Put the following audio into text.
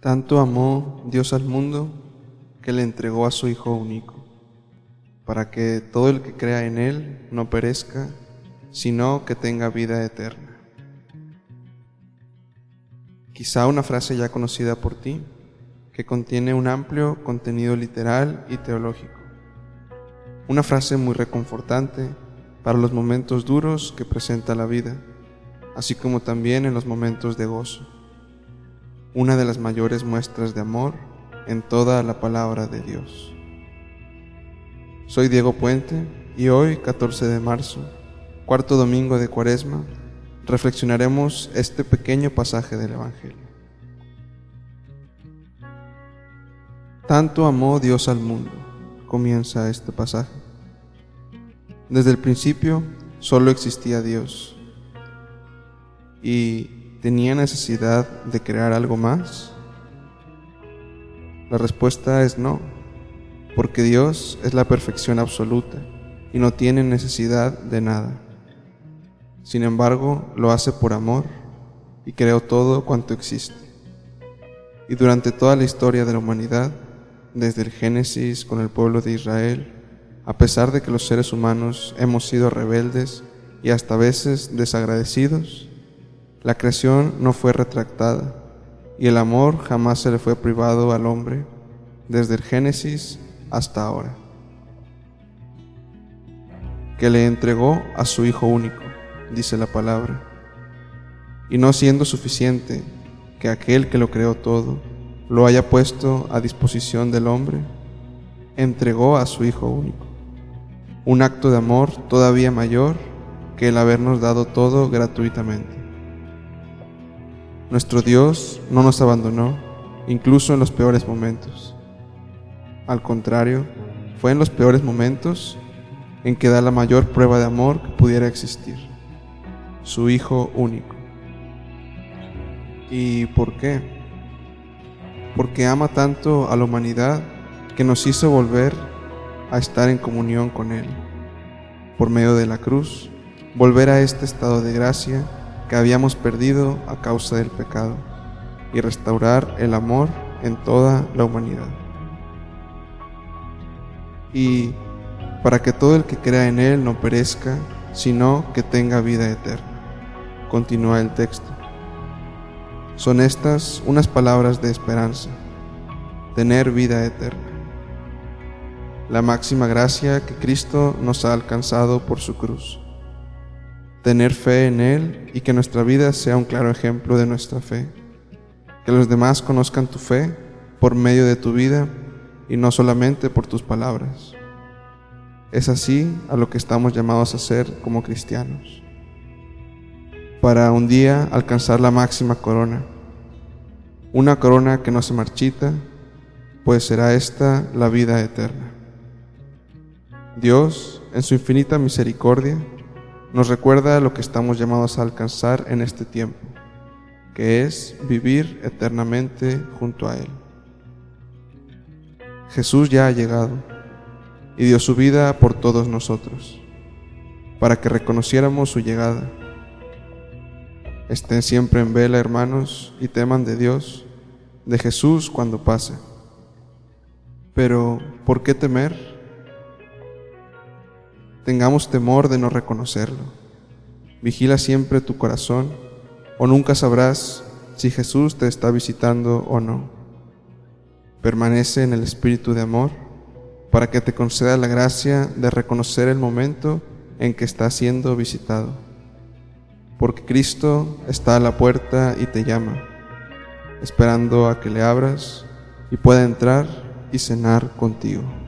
Tanto amó Dios al mundo que le entregó a su Hijo único, para que todo el que crea en Él no perezca, sino que tenga vida eterna. Quizá una frase ya conocida por ti, que contiene un amplio contenido literal y teológico. Una frase muy reconfortante para los momentos duros que presenta la vida, así como también en los momentos de gozo una de las mayores muestras de amor en toda la palabra de Dios. Soy Diego Puente y hoy, 14 de marzo, cuarto domingo de Cuaresma, reflexionaremos este pequeño pasaje del Evangelio. Tanto amó Dios al mundo, comienza este pasaje. Desde el principio solo existía Dios y ¿Tenía necesidad de crear algo más? La respuesta es no, porque Dios es la perfección absoluta y no tiene necesidad de nada. Sin embargo, lo hace por amor y creó todo cuanto existe. Y durante toda la historia de la humanidad, desde el Génesis con el pueblo de Israel, a pesar de que los seres humanos hemos sido rebeldes y hasta veces desagradecidos, la creación no fue retractada y el amor jamás se le fue privado al hombre desde el Génesis hasta ahora, que le entregó a su Hijo único, dice la palabra, y no siendo suficiente que aquel que lo creó todo lo haya puesto a disposición del hombre, entregó a su Hijo único, un acto de amor todavía mayor que el habernos dado todo gratuitamente. Nuestro Dios no nos abandonó, incluso en los peores momentos. Al contrario, fue en los peores momentos en que da la mayor prueba de amor que pudiera existir, su Hijo único. ¿Y por qué? Porque ama tanto a la humanidad que nos hizo volver a estar en comunión con Él, por medio de la cruz, volver a este estado de gracia que habíamos perdido a causa del pecado y restaurar el amor en toda la humanidad. Y para que todo el que crea en Él no perezca, sino que tenga vida eterna. Continúa el texto. Son estas unas palabras de esperanza, tener vida eterna. La máxima gracia que Cristo nos ha alcanzado por su cruz tener fe en Él y que nuestra vida sea un claro ejemplo de nuestra fe. Que los demás conozcan tu fe por medio de tu vida y no solamente por tus palabras. Es así a lo que estamos llamados a ser como cristianos. Para un día alcanzar la máxima corona. Una corona que no se marchita, pues será esta la vida eterna. Dios, en su infinita misericordia, nos recuerda lo que estamos llamados a alcanzar en este tiempo, que es vivir eternamente junto a Él. Jesús ya ha llegado y dio su vida por todos nosotros, para que reconociéramos su llegada. Estén siempre en vela, hermanos, y teman de Dios, de Jesús cuando pase. Pero, ¿por qué temer? Tengamos temor de no reconocerlo. Vigila siempre tu corazón, o nunca sabrás si Jesús te está visitando o no. Permanece en el espíritu de amor para que te conceda la gracia de reconocer el momento en que estás siendo visitado. Porque Cristo está a la puerta y te llama, esperando a que le abras y pueda entrar y cenar contigo.